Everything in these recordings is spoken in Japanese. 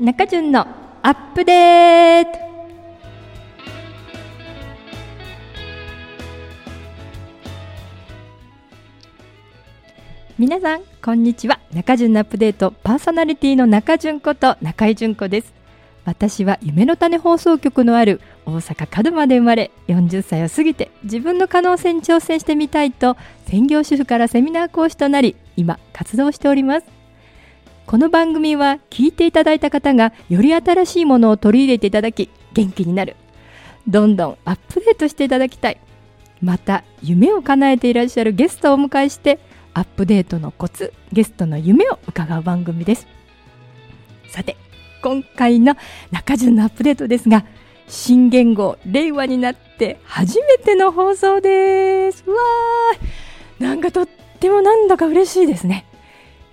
中潤のアップデート。皆さんこんにちは。中潤のアップデート。パーソナリティの中潤こと中井純子です。私は夢の種放送局のある大阪門真で生まれ40歳を過ぎて自分の可能性に挑戦してみたいと専業主婦からセミナー講師となり今活動しております。この番組は聞いていただいた方がより新しいものを取り入れていただき元気になる。どんどんアップデートしていただきたい。また夢を叶えていらっしゃるゲストをお迎えしてアップデートのコツゲストの夢を伺う番組です。さて今回の中順のアップデートですが新元号令和になって初めての放送です。わーなんかとってもなんだか嬉しいですね。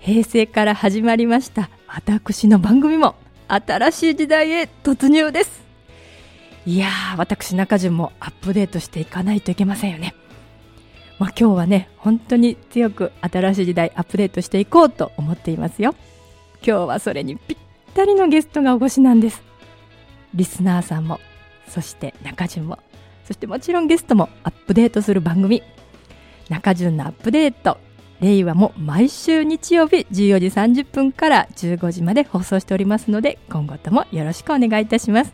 平成から始まりました私の番組も新しい時代へ突入です。いやー私中順もアップデートしていかないといけませんよね。まあ、今日はね本当に強く新しい時代アップデートしていこうと思っていますよ。今日はそれにぴったりのゲストがお越しなんです。リスナーさんもそして中順もそしてもちろんゲストもアップデートする番組。中順のアップデート令和も毎週日曜日14時30分から15時まで放送しておりますので今後ともよろしくお願いいたします。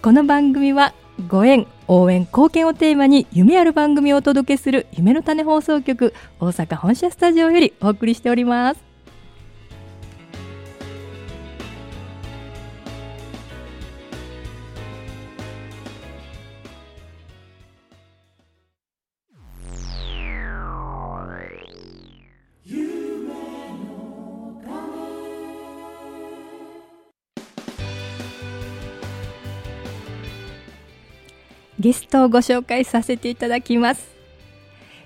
この番組はご縁応援貢献をテーマに夢ある番組をお届けする夢の種放送局大阪本社スタジオよりお送りしております。ゲストをご紹介させていただきます。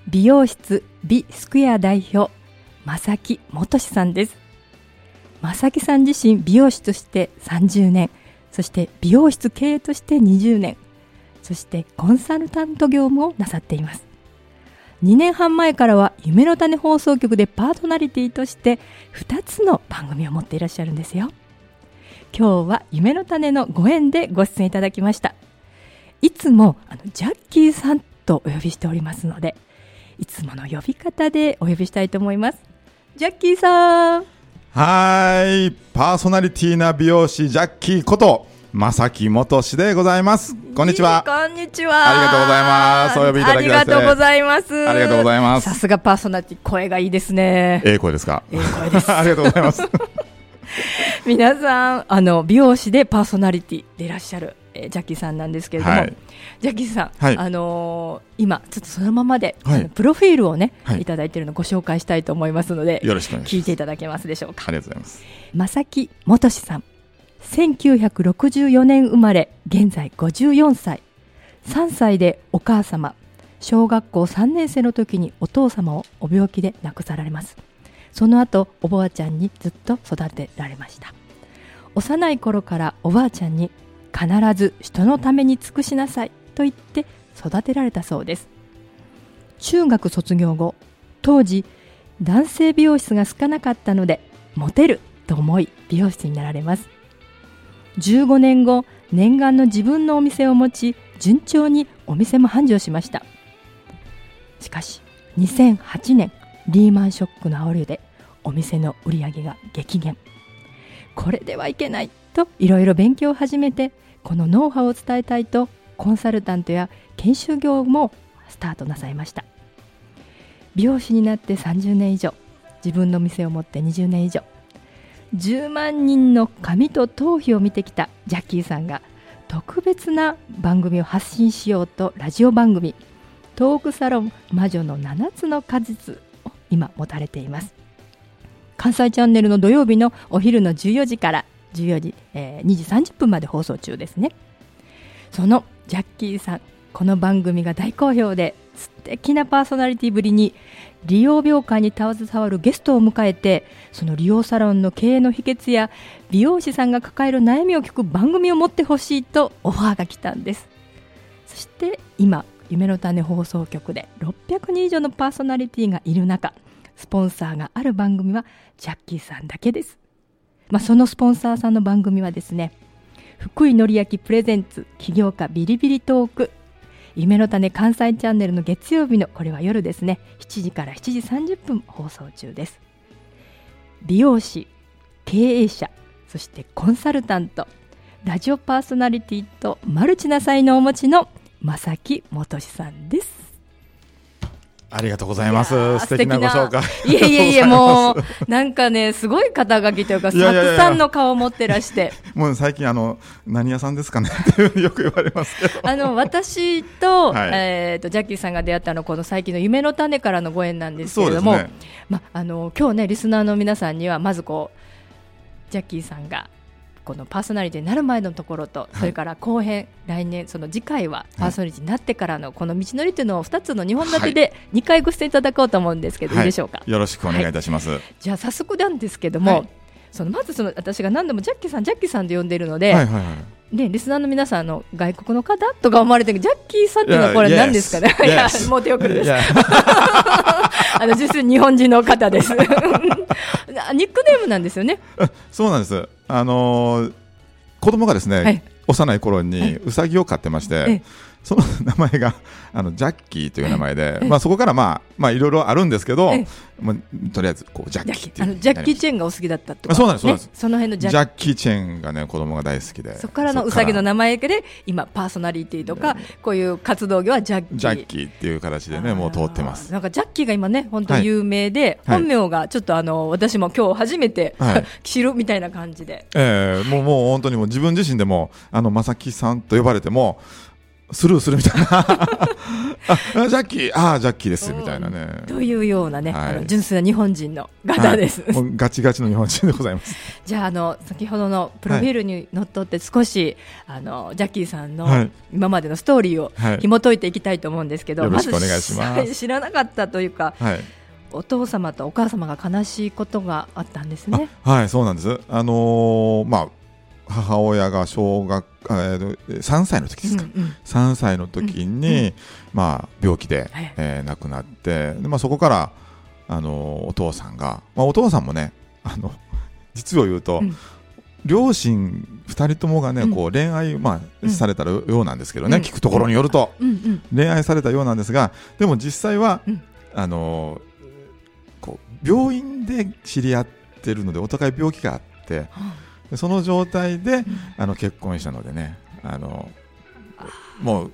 美容室美スクエア代表正木元さんです。正木さん自身美容師として30年そして美容室経営として20年そしてコンサルタント業務をなさっています。2年半前からは夢の種放送局でパートナリティとして2つの番組を持っていらっしゃるんですよ。今日は夢の種のご縁でご出演いただきました。いつもあのジャッキーさんとお呼びしておりますのでいつもの呼び方でお呼びしたいと思います。ジャッキーさん。はいパーソナリティな美容師ジャッキーこと正木元氏でございます。こんにちは。こんにちは。ありがとうございます。お呼びいただきまして。ありがとうございます。ありがとうございます。さすがパーソナリティ声がいいですね。ええ声ですか？ええ声です。ありがとうございます。皆さんあの美容師でパーソナリティでいらっしゃるえージャッキーさんなんですけれども、はい。ジャッキーさん、はい。あのー今ちょっとそのままで、はい。プロフィールをね、はい。い、ただいているのをご紹介したいと思いますのでよろしくお願いします。聞いていただけますでしょうか？ありがとうございます。正木元さん1964年生まれ現在54歳。3歳でお母様。小学校3年生の時にお父様をお病気で亡くさられます。その後おばあちゃんにずっと育てられました。幼い頃からおばあちゃんに必ず人のために尽くしなさい。と言って育てられたそうです。中学卒業後当時男性美容室が少なかったのでモテると思い美容室になられます。15年後念願の自分のお店を持ち順調にお店も繁盛しました。しかし2008年リーマンショックの煽りでお店の売り上げが激減。これではいけないといろいろ勉強を始めてこのノウハウを伝えたいとコンサルタントや研修業もスタートなさいました。美容師になって30年以上自分の店を持って20年以上10万人の髪と頭皮を見てきたジャッキーさんが特別な番組を発信しようとラジオ番組トークサロン魔女の7つの果実を今持たれています。関西チャンネルの土曜日のお昼の14時から14時、えー2時30分まで放送中ですね。そのジャッキーさんこの番組が大好評で素敵なパーソナリティぶりに利用病界に携わるゲストを迎えてその利用サロンの経営の秘訣や美容師さんが抱える悩みを聞く番組を持ってほしいとオファーが来たんです。そして今夢の種放送局で600人以上のパーソナリティがいる中スポンサーがある番組はジャッキーさんだけです。まあ、そのスポンサーさんの番組はですね福井紀明プレゼンツ起業家ビリビリトーク夢の種関西チャンネルの月曜日のこれは夜ですね7時から7時30分放送中です。美容師経営者そしてコンサルタントラジオパーソナリティとマルチな才能をお持ちの正木元さんです。ありがとうございます。素敵なご紹介。いえいえいえ、もう、なんかね、すごい肩書きというか、たくさんの顔を持ってらして。もう最近、あの、何屋さんですかね？ってよく言われますけど。あの、私と、はい、えっ、と、ジャッキーさんが出会ったの、この最近の夢の種からのご縁なんですけれども。ね、ま、あの、今日ね、リスナーの皆さんには、まずこう。ジャッキーさんがこのパーソナリティになる前のところと、それから後編、来年、その次回はパーソナリティになってからのこの道のりというのを2つの2本立てで2回ご出演いただこうと思うんですけど、い、いでしょうか？よろしくお願いいたします。じゃあ早速なんですけども、そのまずその私が何度もジャッキーさんジャッキーさんで呼んでいるので、はいはいはい、でリスナーの皆さんの外国の方とか思われてるジャッキーさんっていうのはこれ何ですかね？いやもう手遅れです。あの実際日本人の方です。ニックネームなんですよね？そうなんです。あのー子供がですね、はい、幼い頃にうさぎを飼ってまして、その名前が あのジャッキーという名前で、まあ、そこからまあまあいろいろあるんですけど、まあ、とりあえずこうジャッキーってあのジャッキー・チェンがお好きだったとそうなんです、そうなんです。その辺のジャッキー・チェンがね子供が大好きで。そこからのうさぎの名前で今パーソナリティとか、こういう活動業はジャッキー。ジャッキーっていう形でねもう通ってます。なんかジャッキーが今ね本当有名で、本名がちょっとあの私も今日初めて、知るみたいな感じで。ええもうもう本当にもう自分自身でもあの正木さんと呼ばれてもスルーするみたいな。あ ジャッキーああジャッキーですみたいなね。というようなね、はい、あの純粋な日本人の方です、はい、ガチガチの日本人でございます。じゃああの先ほどのプロフィールにのっとって少し、はい、あのジャッキーさんの今までのストーリーを紐解いていきたいと思うんですけど、よろしくお願いします。知らなかったというか、お父様とお母様が悲しいことがあったんですね。はい、そうなんです。あのー、まあ母親が小学、えー、3歳の時ですか、うんうん、3歳の時に、うん、まあ、病気で、えー、亡くなってで、まあ、そこからあのお父さんが、まあ、お父さんもねあの実を言うと、うん、両親2人ともがね、こう恋愛、まあ、されたようなんですけどね、聞くところによると、恋愛されたようなんですがでも実際は、あのこう病院で知り合ってるのでお互い病気があって。その状態で、あの結婚したのでねあのもう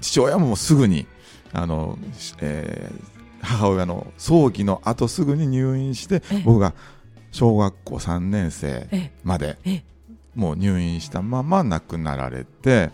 父親もすぐにあの、えー、母親の葬儀の後すぐに入院して僕が小学校3年生までもう入院したまま亡くなられて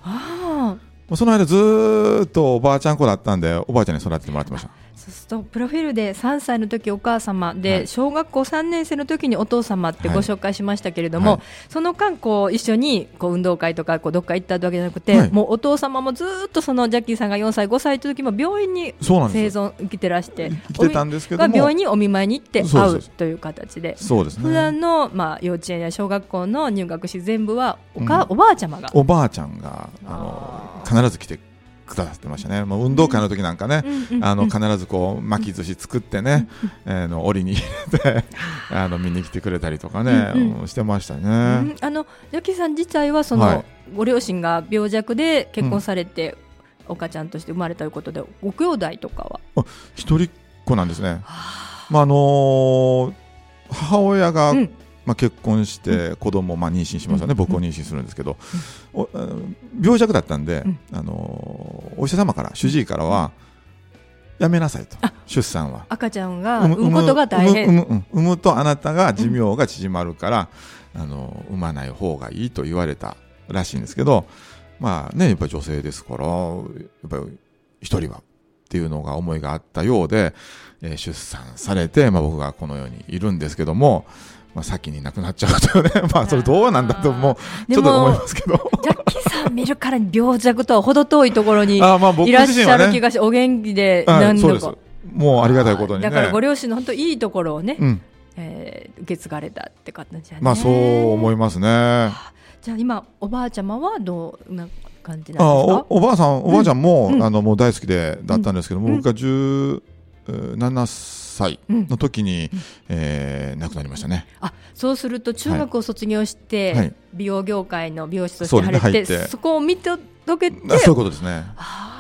その間ずっとおばあちゃん子だったんでおばあちゃんに育ててもらってました。そうするとプロフィールで3歳の時お母様で、はい、小学校3年生の時にお父様ってご紹介しましたけれども、はい、その間こう一緒にこう運動会とかこうどっか行ったわけじゃなくて、はい、もうお父様もずっとそのジャッキーさんが4歳5歳の時も病院に生存生きてらして生きてたんですけど病院にお見舞いに行って会うという形で。そうです、ね、普段のまあ幼稚園や小学校の入学し全部はおか、うん、おばあちゃまが。おばあちゃんがあの必ず来てくださってましたね、もう運動会の時なんかね、あの必ずこう巻き寿司作ってね、えの折に入れて あの見に来てくれたりとかね、してましたね。あのヤキさん自体はその、ご両親が病弱で結婚されて、お母ちゃんとして生まれたということで、ご兄弟とかは？一人っ子なんですね。まああの母親が、まあ、結婚して子供まあ妊娠しますよね、僕を妊娠するんですけど、お病弱だったんで、あのお医者様から主治医からは、やめなさいと出産は。赤ちゃんが産むことが大変。産む産むとあなたが寿命が縮まるから、あの産まない方がいいと言われたらしいんですけどまあねやっぱり女性ですからやっぱり一人はっていうのが思いがあったようで、えー、出産されて、まあ、僕がこの世にいるんですけどもまあ、先に亡くなっちゃうとね、まあ、それどうなんだともちょっと思いますけど。さん見るから病弱とは程遠いところにいらっしゃる気がし、ね、お元気で何度か。もうありがたいことに、ね、だからご両親の本当いいところをね、うん、えー、受け継がれたって感じね。まあそう思いますね。じゃあ今おばあちゃまはどうな感じなんですか？あおおばあさんおばあちゃんも、うん、あのもう大好きでだったんですけども、うん、僕が十七歳の時に、うん、えー、亡くなりましたね。あそうすると中学を卒業して、はい、美容業界の美容師として入ってそ、ね,、そこを見届けてそういうことですね。あ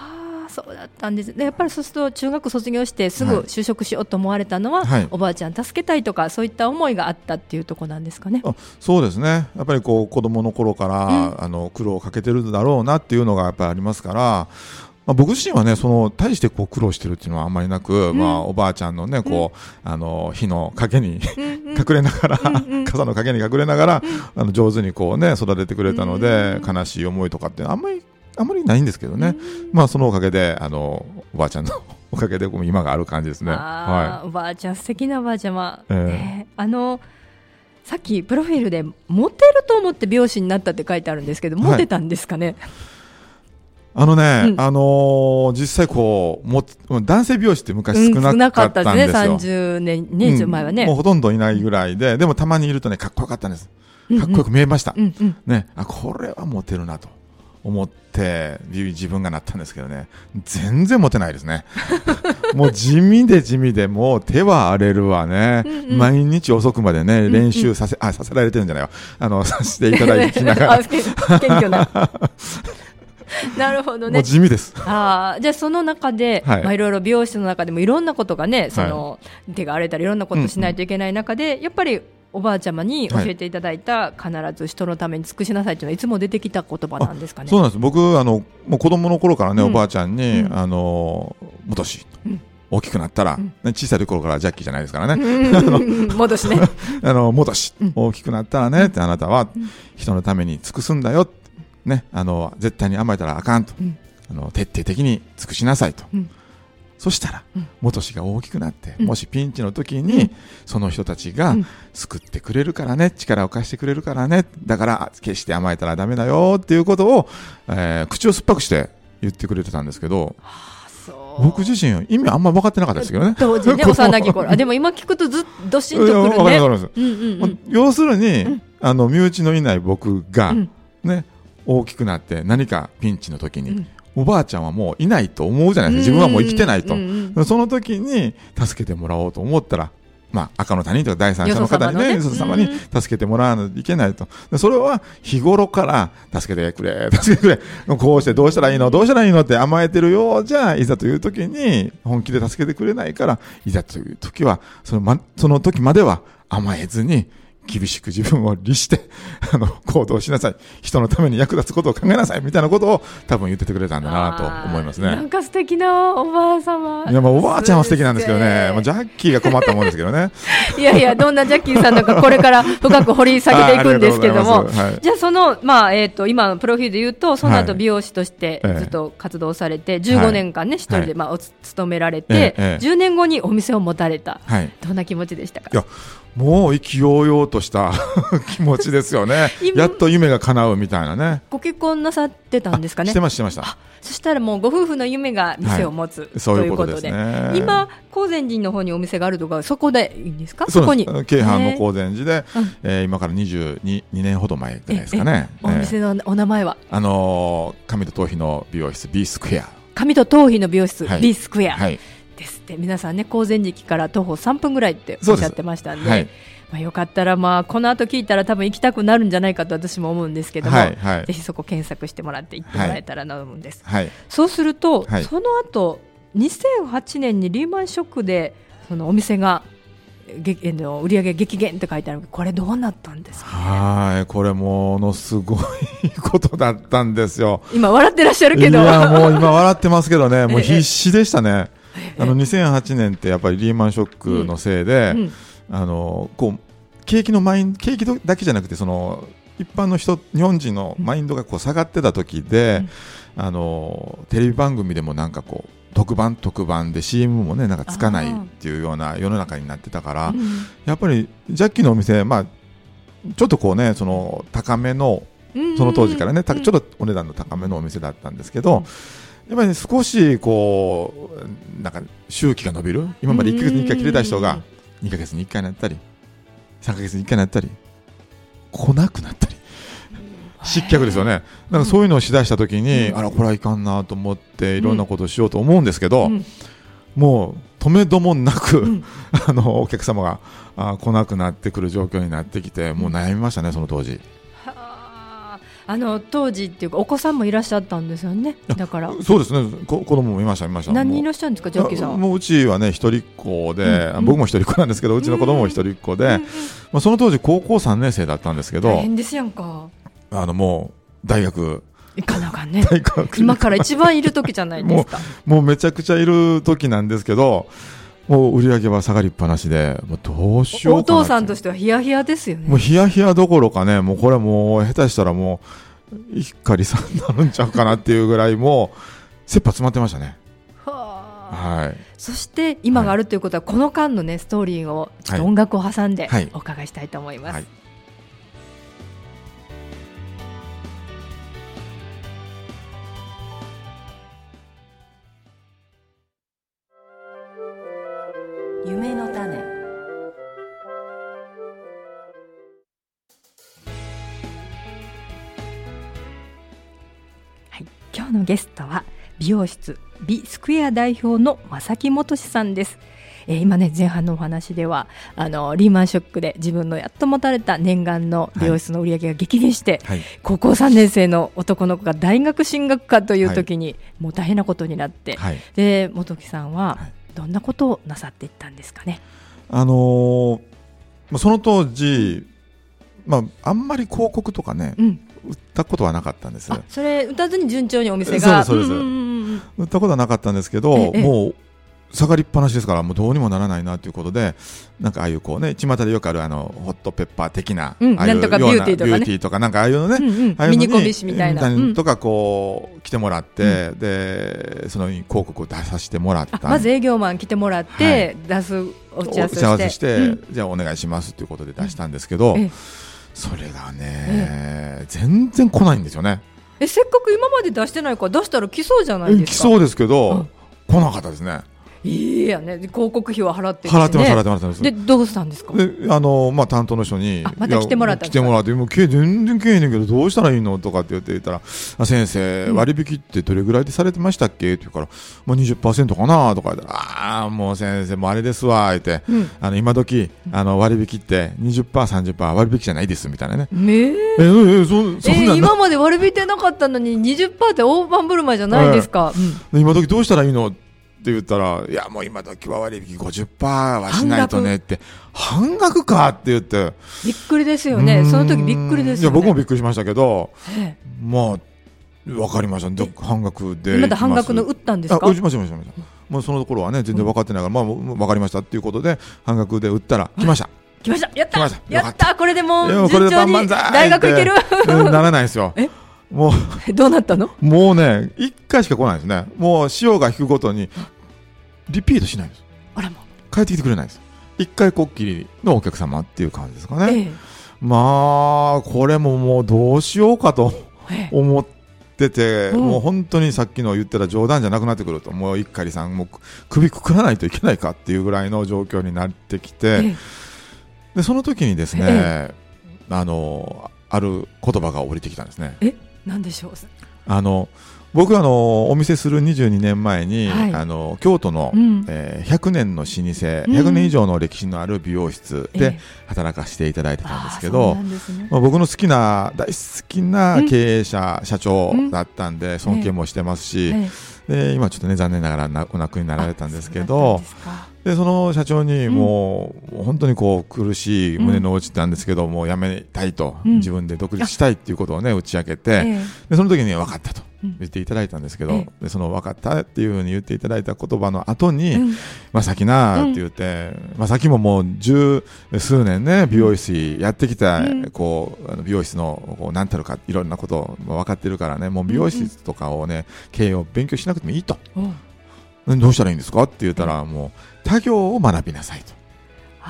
そうだったんですでやっぱりそうすると中学卒業してすぐ就職しようと思われたのは、はい、おばあちゃん助けたいとかそういった思いがあったっていうところなんですかね。そうですね。やっぱりこう子供の頃から、うん、あの苦労をかけてるだろうなっていうのがやっぱりありますからまあ、僕自身はね、その大してこう苦労してるっていうのはあんまりなく、うん、まあ、おばあちゃんのね、こう、うん、あの火の陰に 隠れながら、傘の陰に隠れながら、あの上手にこうね、育ててくれたので、悲しい思いとかってあんまり、あんまりないんですけどね。まあ、そのおかげで、あの、おばあちゃんの おかげで今がある感じですね。はい、おばあちゃん、素敵なおばあちゃま。えー、え。ー、あの、さっきプロフィールでモテると思って美容師になったって書いてあるんですけど、モテたんですかね？はいあのね、うん、あのー、実際こう、も、男性美容師って昔少なかったんですよ。うん、少なかったですね、30年、年以前はね、もうほとんどいないぐらいで、でもたまにいるとね、かっこよかったんです。かっこよく見えました。うんうん、ね、あ、これはモテるなと思って、自分がなったんですけどね、全然モテないですね。もう地味で地味で、もう手は荒れるわね。うんうん、毎日遅くまでね、練習させ、あ、させられてるんじゃないよ。あの、させていただきながら。謙虚な。なるほどね。地味です。ああ、じゃあその中で、はい、まあいろいろ美容室の中でもいろんなことがね、その、はい、手が荒れたりいろんなことしないといけない中で、うんうん、やっぱりおばあちゃまに教えていただいた、必ず人のために尽くしなさいというのはいつも出てきた言葉なんですかね。そうなんです。僕あのもう子供の頃からね、うん、おばあちゃんに、うん、あの元し。うん大きくなったら、うん、小さい頃からジャッキーじゃないですからね。戻しね。あの、戻し、大きくなったらね、ってあなたは人のために尽くすんだよ。ね、あの絶対に甘えたらあかんと、うん、あの徹底的に尽くしなさいと、うん、そしたら、うん、元氏が大きくなって、もしピンチの時に、その人たちが救ってくれるからね力を貸してくれるからねだから決して甘えたらだめだよっていうことを、えー、口を酸っぱくして言ってくれてたんですけど。僕自身意味あんま分かってなかったですけどね。当時ね、幼き頃。でも今聞くとずっとしんとくるね。要するに、あの身内のいない僕が、ね、大きくなって何かピンチの時に、うん、おばあちゃんはもういないと思うじゃないですか。自分はもう生きてないと、その時に助けてもらおうと思ったらまあ、赤の他人とか第三者の方にね、よそ様に助けてもらわないといけないと。それは日頃から助けてくれ、助けてくれ、こうしてどうしたらいいの、どうしたらいいの？って甘えてるようじゃ、いざという時に本気で助けてくれないから、いざという時は、そのま、その時までは甘えずに、厳しく自分を律して、あの、行動しなさい。人のために役立つことを考えなさい。みたいなことを多分言っててくれたんだなと思いますね。なんか素敵なおばあ様。いや、まあおばあちゃんは素敵なんですけどね。もうジャッキーが困ったもんですけどね。いやいや、どんなジャッキーさんなんかこれから深く掘り下げていくんですけども。はい、じゃあその、まあ、えっ、ー、と、今のプロフィールで言うと、その後美容師としてずっと活動されて、15年間ね、一人で、まあ、お勤められて、10年後にお店を持たれた。どんな気持ちでしたか？いやもう意気揚々とした 気持ちですよね。やっと夢が叶うみたいなね。ご結婚なさってたんですかね。してました、してました。そしたらもうご夫婦の夢が店を持つ、はい、ということで、ね、今高善寺の方にお店があるとかそこでいいんですか？そこに。京阪の高善寺で、えー、今から22 2年ほど前じゃないですかね。お店のお名前は？あのー、上戸頭皮の美容室 B スクエア。上戸頭皮の美容室、はい、B スクエア。はい。ですって。皆さんね高善寺駅から徒歩3分ぐらいっておっしゃってましたんで。はい。まあ、よかったら、まあ、この後聞いたら多分行きたくなるんじゃないかと私も思うんですけども、はいはい、ぜひそこ検索してもらって行ってもらえたらなと思うんです、はい、そうすると、はい、その後2008年にリーマンショックでそのお店がげの売上激減って書いてあるこれどうなったんですか、ね、はいこれものすごいことだったんですよ。今笑ってらっしゃるけど。いやもう今笑ってますけどね。もう必死でしたね あの2008年ってやっぱりリーマンショックのせいで、うんうんあのこう景気のマイン景気だけじゃなくてその一般の人日本人のマインドがこう下がってた時で、うん、あのテレビ番組でもなんかこう特番特番で CM もねなんかつかないっていうような世の中になってたから、うん、やっぱりジャッキーのお店まあちょっとこうねその高めのその当時からね、ちょっとお値段の高めのお店だったんですけど、やっぱり、ね、少しこうなんか周期が伸びる？今まで1か月に1回切れた人が2か月に1回なったり3か月に1回なったり来なくなったり。失脚ですよね。だからそういうのをしだした時に、うん、あらこれはいかんなと思っていろんなことをしようと思うんですけど、うん、もう止めどもなく、うん、あのお客様があ来なくなってくる状況になってきてもう悩みましたね、その当時。あの当時っていうかお子さんもいらっしゃったんですよね。だからそうですね。子供もいましたいました。何人いらっしゃるんですかジャッキーさん。もううちはね一人っ子で、うん、僕も一人っ子なんですけど、うちの子供も一人っ子で、うん、まあその当時高校三年生だったんですけど。大変ですやんか。あのもう大学。行かなかね。今から一番いる時じゃないですか。もうめちゃくちゃいる時なんですけど。もう売り上げは下がりっぱなしで、もうどうしようお父さんとしてはヒヤヒヤですよね。もうヒヤヒヤどころかね、もうこれもう下手したらもう、一家離散になるんちゃうかなっていうぐらいもう、切羽詰まってましたね。はい、そして今があるということは、この間のねストーリーをちょっと音楽を挟んでお伺いしたいと思います。はいはい夢の種。はい、今日のゲストは美容室美スクエア代表の正木元さんです。えー、今ね前半のお話ではあのリーマンショックで自分のやっと持たれた念願の美容室の売り上げが激減して、はい、高校3年生の男の子が大学進学かという時に、はい、もう大変なことになって、はい、で元木さんはどんなことをなさっていったんですかね？あのー、その当時、まあ、あんまり広告とかね、うん、売ったことはなかったんです。それ売たずに順調にお店が。そうです、売ったことはなかったんですけど、もう下がりっぱなしですからもうどうにもならないなということでなんかああいうこうね巷でよくあるあのホットペッパー的な、うん、ああいうようなビューティーとか、ね、ビューティーとかなんかああいうのね、うんうん、ミニコミシみたいな、うん、とかこう来てもらって、うん、でその広告を出させてもらった。まず営業マン来てもらって、はい、出すお茶合わせして、じゃあお願いしますということで出したんですけど、それがね、全然来ないんですよね。えせっかく今まで出してないから出したら来そうじゃないですか。来そうですけど、来なかったですねいやね。広告費は払って、ね、払ってます払ってますでどうしたんですか？であのまあ担当の人にまた来てもらった来てもらってもう全然けえねんけどどうしたらいいのとかって言って言ったらあ先生割引ってどれぐらいでされてましたっけ？って言うからまあ20%かなとか言ったらああもう先生もあれですわ言って、うん、あの今時あの割引って20%、30%割引じゃないですみたいなね。え。ー、えー、そそえー、今まで割引ってなかったのに20%って大盤振る舞いじゃないですか。うん、今時どうしたらいいの？って言ったら、いや、もう今時は割引50%はしないとねって、半額かって言って。びっくりですよね。その時びっくりですよ、ね、いや、僕もびっくりしましたけど、まあ、わかりました。半額で。また半額の売ったんですか？打ちました、打ちました。もうその頃はね、全然分かってないから、まあ、わかりましたっていうことで、半額で売ったら、来ました。来ました。やった。やった。これでもう順調に大学行ける。ならないですよ。え？もう どうなったの？もうね、一回しか来ないですね。もう潮が引くごとに、リピートしないんです。あらま。帰ってきてくれないです。一回こっきりのお客様っていう感じですかね。ええ、まあ、これももうどうしようかと思ってて、え、もう本当にさっきの言ってた冗談じゃなくなってくると、もう一家さんも首くくらないといけないかっていうぐらいの状況になってきて、で、その時にですね、あの、ある言葉が降りてきたんですね。え、なんでしょう？あの、僕あのお見せする22年前に、はい、あの京都の、うん、えー、100年の老舗、うん、100年以上の歴史のある美容室で働かせていただいてたんですけど、えーね、まあ、僕の好きな大好きな経営者、うん、社長だったんで尊敬もしてますし、えー、で今ちょっとね残念ながらお亡くなりになられたんですけど。でその社長にもう、本当にこう苦しい胸の内なんですけど、もう辞めたいと、自分で独立したいっていうことをね打ち明けて、でその時に分かったと。言っていただいたんですけど、でその分かったっていうふうに言っていただいた言葉の後に、まさきなって言って、まさきももう十数年ね美容室やってきた、こう美容室のこう何たるかいろんなこと分かってるからねもう美容室とかをね経営を勉強しなくてもいいと、どうしたらいいんですか？って言ったらもう他業を学びなさいと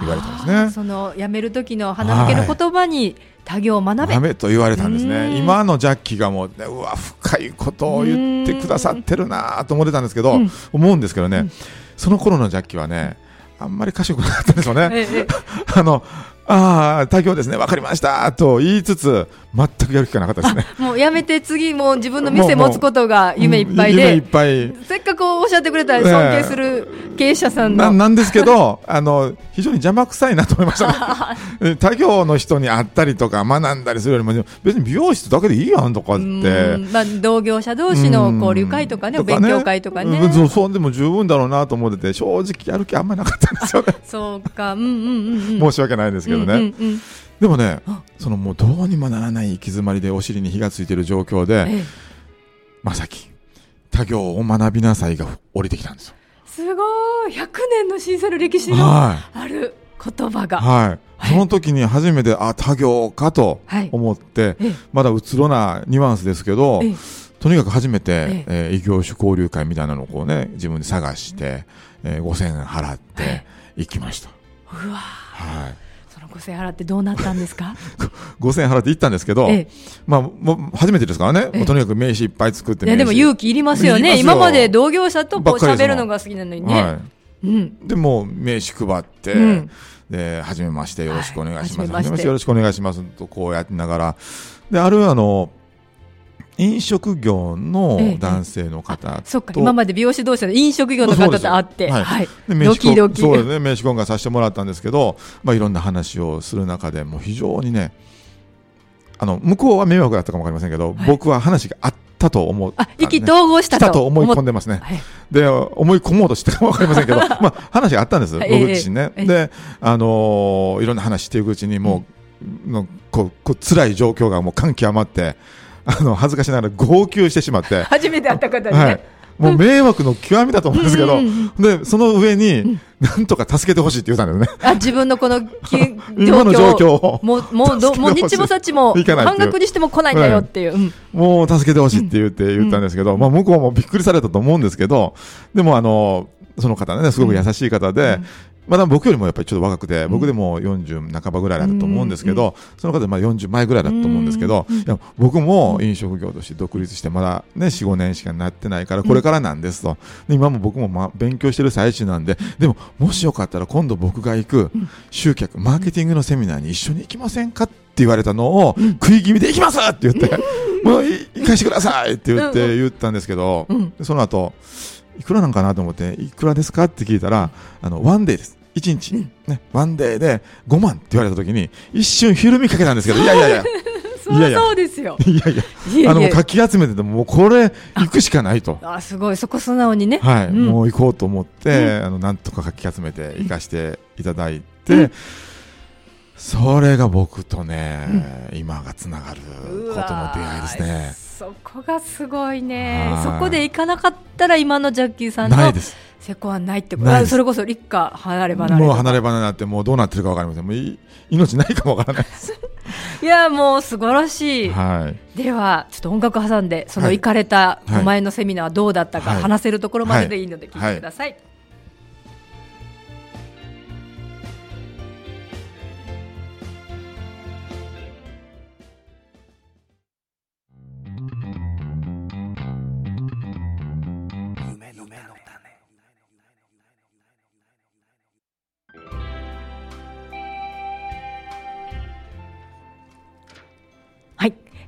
言われたんですね。その辞める時の花向けの言葉に、他行を学べ。べと言われたんですね、今のジャッキーがもう、ね、うわ、深いことを言ってくださってるなと思ってたんですけど、思うんですけどね、その頃のジャッキーはね、あんまり賢くなかったんですよね。あのああ、他行ですね、分かりましたと言いつつ、全くやる気がなかったですね。もうやめて次もう自分の店持つことが夢いっぱいで、夢いっぱい。せっかくおっしゃってくれたら尊敬する経営者さんの、ななんですけどあの非常に邪魔くさいなと思いました。ね 他業の人に会ったりとか学んだりするよりも別に美容室だけでいいやんとかって。まあ、同業者同士の交流会とかね、勉強会とかね、うん、そうそうでも十分だろうなと思ってて正直やる気あんまりなかったんですよね。そうか、うんうんうんうん、申し訳ないですけどね、うんうんうんでもね、そのもうどうにもならない行き詰まりでお尻に火がついている状況で、ええ、まさき他行を学びなさいが降りてきたんですよ。すごい。100年の震災の歴史のある言葉が、はい、はい、その時に初めてあ他行かと思って、はい、まだうつろなニュアンスですけど、とにかく初めて、ええ。ー、異業種交流会みたいなのをこうね自分で探して、えー、5000円払って行きました。うわはい5000円払ってどうなったんですか？5000円払って行ったんですけど、ええ、まあ、もう初めてですからね、ええ、とにかく名刺いっぱい作っていやでも勇気いりますよね。今まで同業者とこう喋るのが好きなのにね、はい。うん、でも名刺配って、うん、で初めましてよろしくお願いします、はい、よろしくお願いします。とこうやってながら。であるあの飲食業の男性の方、ええ、そっか。今まで美容師同士の飲食業の方と会って、ドキドキ。そうですね。名刺交換させてもらったんですけど、まあ、いろんな話をする中でもう非常にねあの向こうは迷惑だったかもわかりませんけど、はい、僕は話があったと思った、ね、意気投合したと思い込んでますね、はい、で思い込もうとしてかもわかりませんけどまあ話があったんです、僕自身ね、え、であのー、いろんな話していくうちにもう、うん、のこうこう辛い状況がもう感極まってあの恥ずかしながら号泣してしまって。初めて会った方に、ね、はい。もう迷惑の極みだと思うんですけど、でその上に、なんとか助けてほしいって言ったんですね。あ自分のこの 今の状況を。もうもうどもう日もさっちも半額にしても来ないんだよっていう、うもう助けてほしいって言って言ったんですけど、まあ向こうもびっくりされたと思うんですけど、でもあのその方ねすごく優しい方で、まだ僕よりもやっぱりちょっと若くて、僕でも40半ばぐらいだと思うんですけど、その方まあ40前ぐらいだと思うんですけど、僕も飲食業として独立してまだね4、5年しかなってないからこれからなんですと、今も僕もまあ勉強してる最中なんで、でももしよかったら今度僕が行く集客マーケティングのセミナーに一緒に行きませんかって言われたのを食い気味で行きますって言って、もう行かしてくださいって言って言ったんですけど、その後いくらなんかなと思って、いくらですか？って聞いたら、あの、ワンデーです。1日、ね、ワンデーで5万って言われたときに、一瞬ひるみかけたんですけど、いやいやいや。いやいや。そうですよ。いやいや、あの、かき集めてても、もうこれ、行くしかないと。あ、すごい、そこ素直にね。はい、うん、もう行こうと思って、うん、あの、なんとかかき集めて、行かしていただいて、うんそれが僕とね、うん、今がつながることの出会いですね。そこがすごいね。そこで行かなかったら今のジャッキーさんの成功はないってことそれこそ立夏離れ離れ。もう離れ離れになってもうどうなってるかわかりません。もう命ないかもわからないです。いやもう素晴らしい。はい、ではちょっと音楽挟んでその行かれたお前のセミナーはどうだったか話せるところまででいいので聞いてください、はい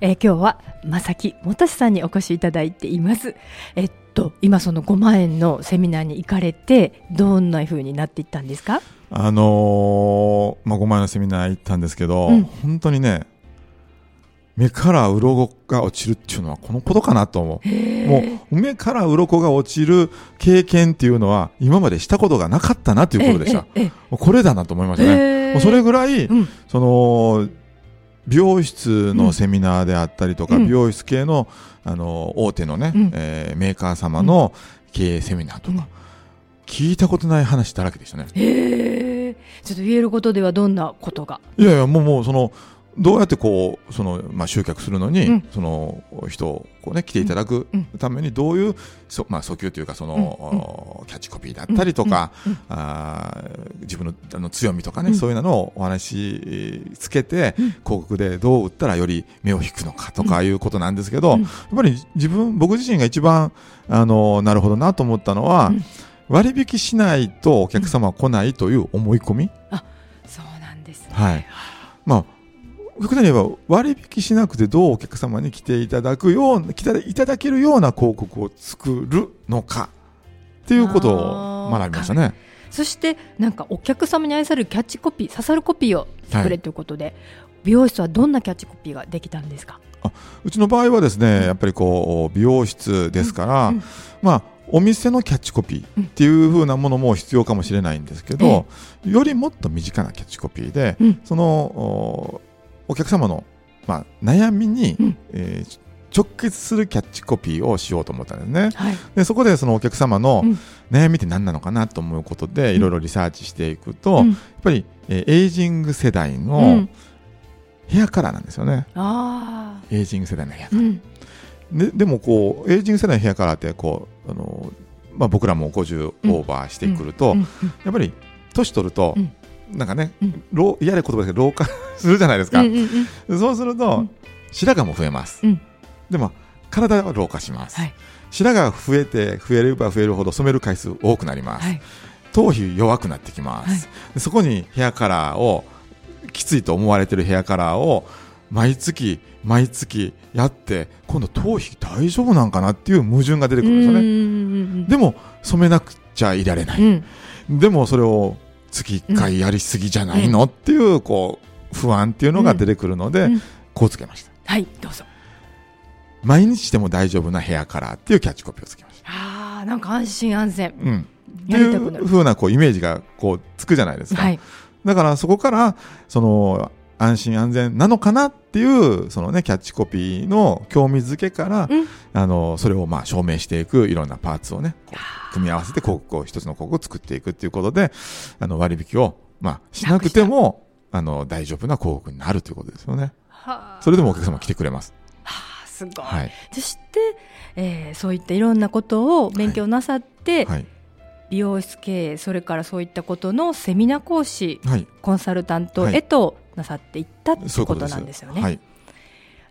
えー、今日は正木元さんにお越しいただいています。えっと今その5万円のセミナーに行かれてどんな風になっていったんですか？あのー、まあ5万円のセミナー行ったんですけど、うん、本当にね目から鱗が落ちるっていうのはこのことかなと思う。もう目から鱗が落ちる経験っていうのは今までしたことがなかったなっていうことでした。これだなと思いましたね。それぐらい、うん、その美容室のセミナーであったりとか、うん、美容室系のあの大手のね、うん、えー、メーカー様の経営セミナーとか、うん、聞いたことない話だらけでしたね。へえ、ちょっと言えることではどんなことが？いやいやもうもうそのどうやってこうその、まあ、集客するのに、うん、その人をこう、ね、来ていただくためにどういう、そまあ、訴求というかその、うん、キャッチコピーだったりとか、うん、あ自分のあの強みとかね、そういうのをお話つけて、広告でどう売ったらより目を引くのかとかいうことなんですけど、やっぱり自分僕自身が一番あのなるほどなと思ったのは、割引しないとお客様は来ないという思い込み？あそうなんです、ね、はい。まあ極端に言えば割引しなくてどうお客様に来ていただくよう来ていただけるような広告を作るのか。っていうことを学びましたね。そしてなんかお客様に愛されるキャッチコピー刺さるコピーを作れということで、はい、美容室はどんなキャッチコピーができたんですか？あうちの場合はですねやっぱりこう美容室ですから、うんうん、まあお店のキャッチコピーっていう風なものも必要かもしれないんですけど、うん、よりもっと身近なキャッチコピーで、うん、そのお客様の、まあ、悩みに、うん、えー、直結するキャッチコピーをしようと思ったんですね。はい、でそこでそのお客様の悩みって何なのかなと思うことでいろいろリサーチしていくと、やっぱり、えー、エイジング世代のヘアカラーなんですよね。エイジング世代のヘアカラー。ででもこうエイジング世代のヘアカラーってこうあの、まあ、僕らも50オーバーしてくると、やっぱり年取ると、なんかね、うん、嫌な言葉ですけど老化 するじゃないですか、うんうんうん、そうすると、白髪も増えます、うん、でも体は老化します、はい、白髪が増えて増えれば増えるほど染める回数多くなります、はい、頭皮弱くなってきます、はい、そこにヘアカラーをきついと思われてるヘアカラーを毎月毎月やって今度頭皮大丈夫なんかなっていう矛盾が出てくるんですよね。でも染めなくちゃいられない、うん、でもそれを月1回やりすぎじゃないの、うん、っていうこう不安っていうのが出てくるので、こうつけました。はいどうぞ。毎日でも大丈夫なヘアカラーっていうキャッチコピーをつけました。あなんか安心安全、うん、っていうふうなこうイメージがこうつくじゃないですか、はい、だからそこからその安心安全なのかなっていうそのねキャッチコピーの興味づけから、うん、あのそれをまあ証明していくいろんなパーツをね組み合わせて広告を一つの広告を作っていくっていうことであの割引をまあしなくてもあの大丈夫な広告になるということですよね。それでもお客様来てくれます。はあ、すごい。はい、そして、えー、そういったいろんなことを勉強なさって、はい。はい。美容室経営それからそういったことのセミナー講師、はい、コンサルタントへとなさっていったってことなんですよね。はい、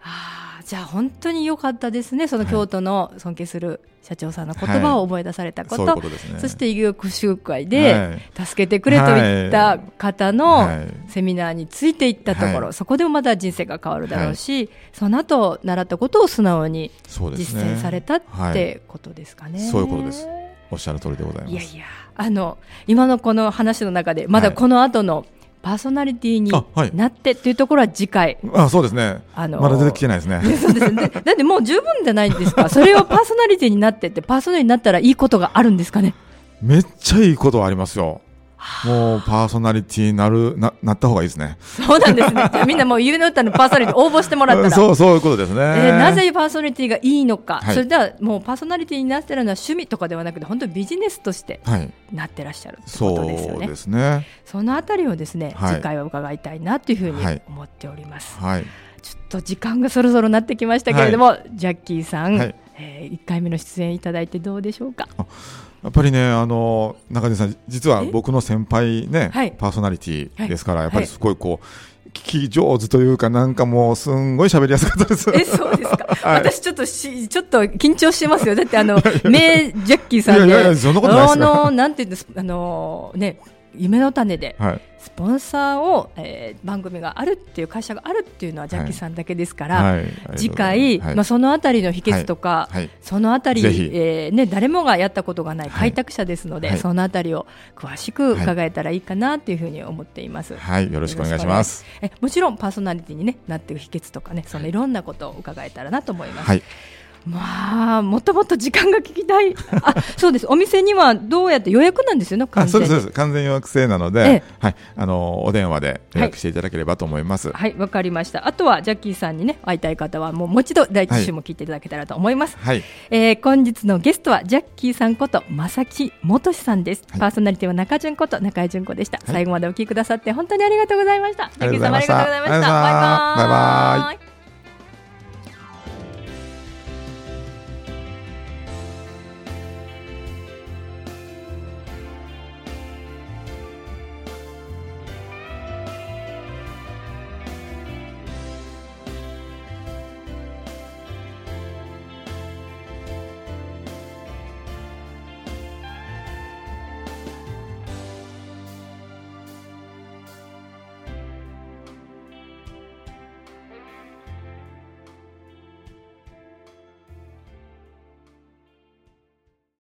あじゃあ本当に良かったですねその京都の尊敬する社長さんの言葉を思い出されたこと、はいそね、そして医学集会で助けてくれといった方のセミナーについていったところ、そこでもまだ人生が変わるだろうし、その後習ったことを素直に実践されたってことですかね。そういうことです。おっしゃる通りでございます。いやいや。あの今のこの話の中でまだこの後のパーソナリティになってっていうところは次回。あそうですね。あのー、まだ出てきてないですね。そうですね。だってもう十分じゃないですか。それをパーソナリティになってって、パーソナリティになったらいいことがあるんですかね。めっちゃいいことはありますよ。もうパーソナリティになるななった方がいいですね。そうなんですね。じゃみんなもう夢の歌のパーソナリティ応募してもらったら。そうそういうことですね。えー、なぜパーソナリティがいいのか、はい、それではもうパーソナリティになってるのは趣味とかではなくて本当にビジネスとしてなってらっしゃるってことですよね。そうですね。そのあたりをですね、はい、次回は伺いたいなというふうに思っております。はい。ちょっと時間がそろそろなってきましたけれども、ジャッキーさん、はい、えー、1回目の出演いただいてどうでしょうか？やっぱりね、あの中根さん、実は僕の先輩ね、パーソナリティですから、やっぱりすごいこう、聞き上手というか、なんかもう、すんごい喋りやすかったです。え、そうですか？はい、私ちょっとし、ちょっと緊張してますよ。だって、あの、名ジャッキーさんで、いやいやそんなことないですあの、なんていうんです、あの、ね、夢の種で、はい、スポンサーを、えー、番組があるっていう会社があるっていうのはジャッキーさんだけですから、はい、次回、まあ、そのあたりの秘訣とか、そのあたり、えーね、誰もがやったことがない開拓者ですので、そのあたりを詳しく伺えたらいいかなというふうに思っています。はい、よろしくお願いします。えもちろんパーソナリティに、ね、なっている秘訣とかねそのいろんなことを伺えたらなと思います。まあ、もともと時間が聞きたい。あ、そうです。お店にはどうやって予約なんですよね。あ、そうです。完全予約制なので、ええ、はい、あのお電話で予約していただければと思います。はい、わ、はい、かりました。あとはジャッキーさんにね会いたい方はもうもう一度第一週も聞いていただけたらと思います。はい。えー、本日のゲストはジャッキーさんこと正木元さんです。はい、パーソナリティは中淳こと中井淳子でした。最後までお聞きくださって本当にありがとうございました。ジャッキーさんありがとうございました。バイバイ。バイバイ。